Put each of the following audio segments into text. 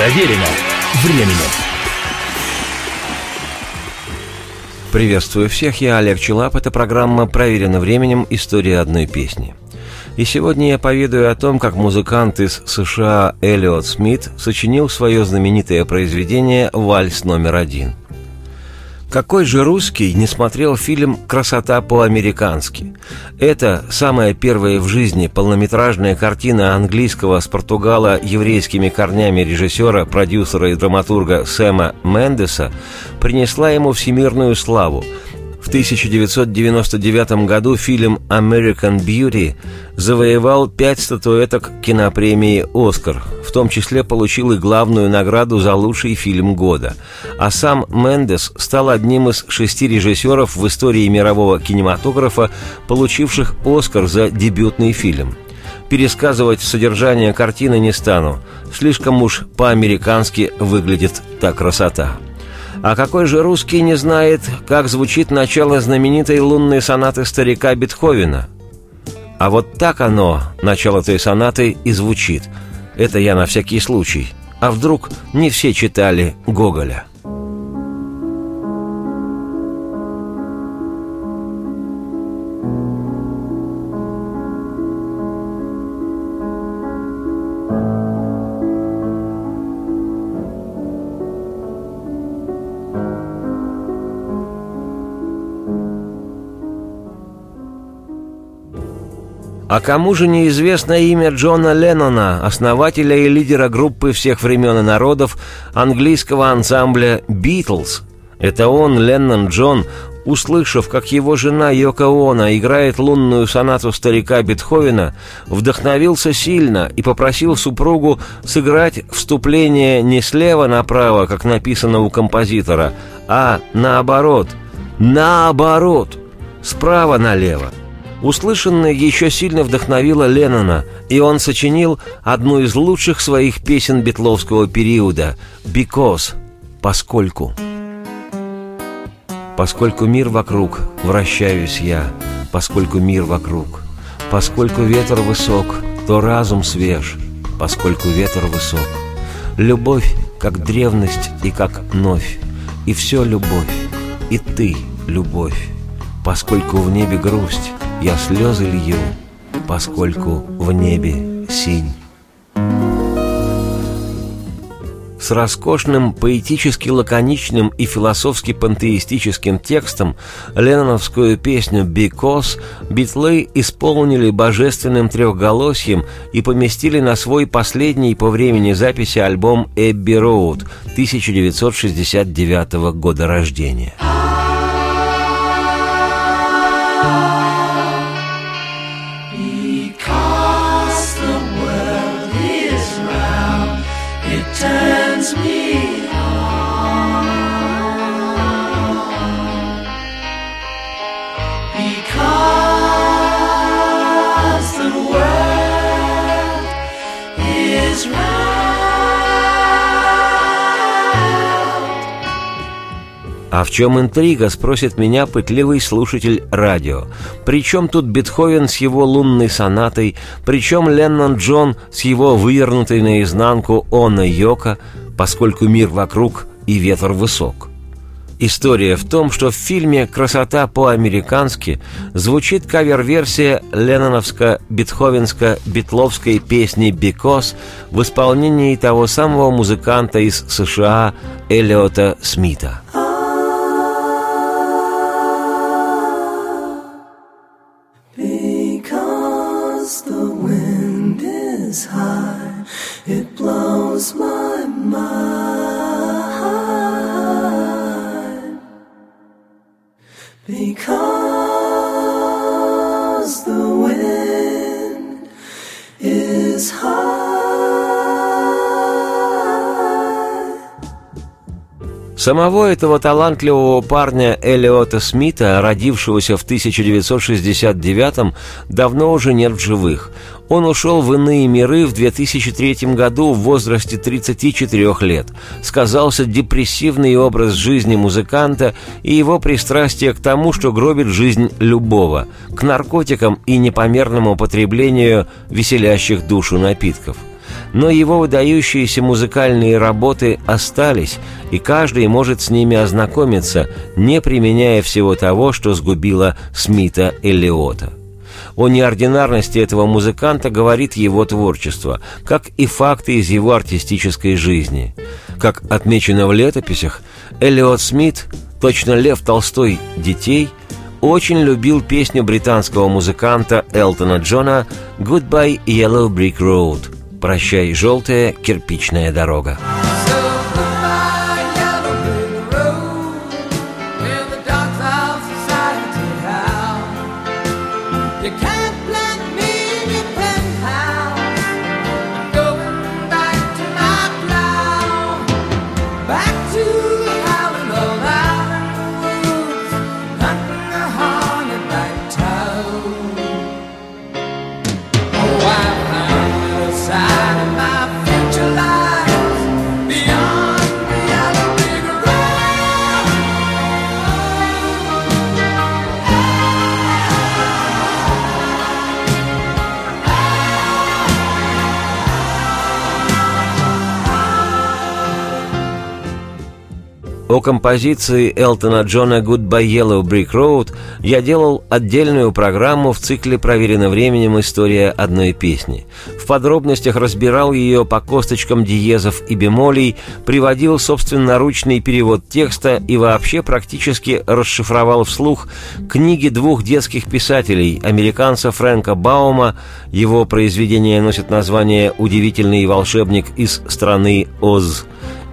Проверено временем. Приветствую всех, я Олег Челап. Это программа «Проверено временем. История одной песни». И сегодня я поведаю о том, как музыкант из США Эллиот Смит сочинил свое знаменитое произведение «Вальс номер один». Какой же русский не смотрел фильм «Красота по-американски»? Это самая первая в жизни полнометражная картина английского с Португала еврейскими корнями режиссера, продюсера и драматурга Сэма Мендеса принесла ему всемирную славу – в 1999 году фильм «American Beauty» завоевал пять статуэток кинопремии «Оскар», в том числе получил и главную награду за лучший фильм года. А сам Мендес стал одним из шести режиссеров в истории мирового кинематографа, получивших «Оскар» за дебютный фильм. Пересказывать содержание картины не стану, слишком уж по-американски выглядит та красота. А какой же русский не знает, как звучит начало знаменитой лунной сонаты старика Бетховена? А вот так оно, начало той сонаты, и звучит. Это я на всякий случай. А вдруг не все читали Гоголя? А кому же неизвестно имя Джона Леннона, основателя и лидера группы всех времен и народов английского ансамбля «Битлз»? Это он, Леннон Джон, услышав, как его жена Йоко Оно играет лунную сонату старика Бетховена, вдохновился сильно и попросил супругу сыграть вступление не слева направо, как написано у композитора, а наоборот, наоборот, справа налево. Услышанное еще сильно вдохновило Леннона, и он сочинил одну из лучших своих песен битловского периода «Because» — «Поскольку». Поскольку мир вокруг, вращаюсь я, поскольку мир вокруг. Поскольку ветер высок, то разум свеж, поскольку ветер высок. Любовь, как древность и как новь, и все любовь, и ты любовь. Поскольку в небе грусть, я слезы лью, поскольку в небе синь. С роскошным, поэтически лаконичным и философски пантеистическим текстом ленноновскую песню «Because» битлы исполнили божественным трехголосием и поместили на свой последний по времени записи альбом «Эбби Роуд» 1969 года рождения. А в чем интрига, спросит меня пытливый слушатель радио. Причем тут Бетховен с его лунной сонатой, причем Леннон Джон с его вывернутой наизнанку Онна Йока, поскольку мир вокруг и ветер высок. История в том, что в фильме «Красота по-американски» звучит кавер-версия ленноновско-бетховенско-битловской песни «Because» в исполнении того самого музыканта из США Эллиота Смита. Самого этого талантливого парня Элиота Смита, родившегося в 1969-м, давно уже нет в живых. Он ушел в иные миры в 2003 году в возрасте 34 лет. Сказался депрессивный образ жизни музыканта и его пристрастие к тому, что гробит жизнь любого, к наркотикам и непомерному потреблению веселящих душу напитков – но его выдающиеся музыкальные работы остались, и каждый может с ними ознакомиться, не применяя всего того, что сгубило Смита Эллиота. О неординарности этого музыканта говорит его творчество, как и факты из его артистической жизни. Как отмечено в летописях, Эллиот Смит, точно Лев Толстой детей, очень любил песню британского музыканта Элтона Джона «Goodbye Yellow Brick Road» «Прощай, желтая кирпичная дорога». О композиции Элтона Джона «Goodbye Yellow Brick Road» я делал отдельную программу в цикле «Проверено временем. История одной песни». В подробностях разбирал ее по косточкам диезов и бемолей, приводил собственноручный перевод текста и вообще практически расшифровал вслух книги двух детских писателей, американца Фрэнка Баума, его произведение носит название «Удивительный волшебник из страны Оз»,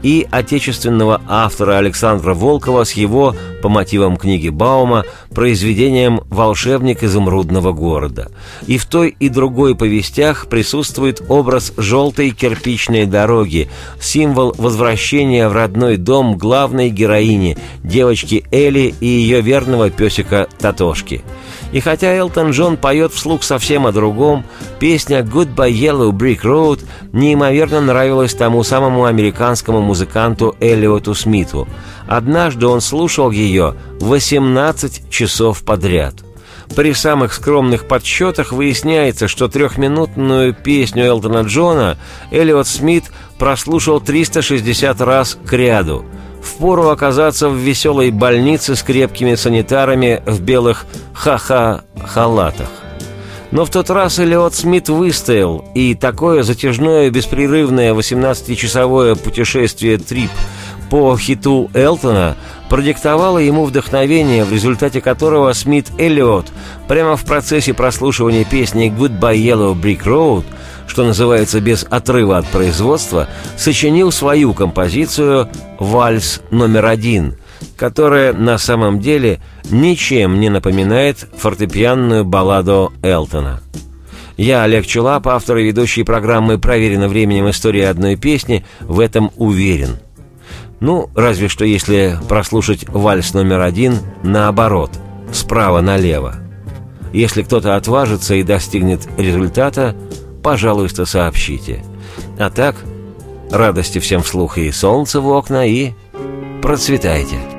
и отечественного автора Александра Волкова с его, по мотивам книги Баума, произведением «Волшебник изумрудного города». И в той и другой повестях присутствует образ желтой кирпичной дороги, символ возвращения в родной дом главной героини, девочки Элли и ее верного песика Татошки – и хотя Элтон Джон поет вслух совсем о другом, песня «Goodbye Yellow Brick Road» неимоверно нравилась тому самому американскому музыканту Эллиоту Смиту. Однажды он слушал ее 18 часов подряд. При самых скромных подсчетах выясняется, что трехминутную песню Элтона Джона Эллиот Смит прослушал 360 раз к ряду – впору оказаться в веселой больнице с крепкими санитарами в белых ха-ха халатах. Но в тот раз Элиот Смит выстоял, и такое затяжное беспрерывное 18-часовое путешествие «Трип» по хиту Элтона продиктовало ему вдохновение, в результате которого Смит Эллиот прямо в процессе прослушивания песни «Goodbye Yellow Brick Road» что называется без отрыва от производства, сочинил свою композицию «Вальс номер один», которая на самом деле ничем не напоминает фортепианную балладу Элтона. Я, Олег Чулап, автор и ведущий программы «Проверено временем. История одной песни», в этом уверен. Ну, разве что если прослушать вальс номер один наоборот, справа налево. Если кто-то отважится и достигнет результата, пожалуйста, сообщите. А так, радости всем вслух и солнце в окна, и процветайте.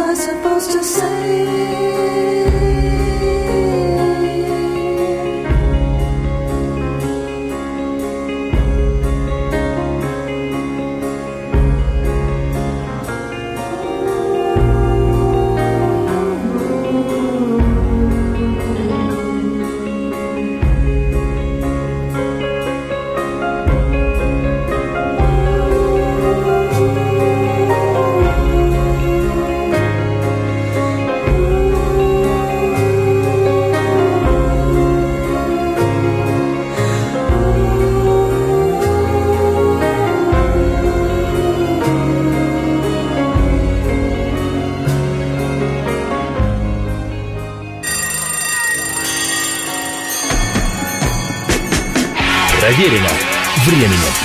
I suppose. Проверено временем.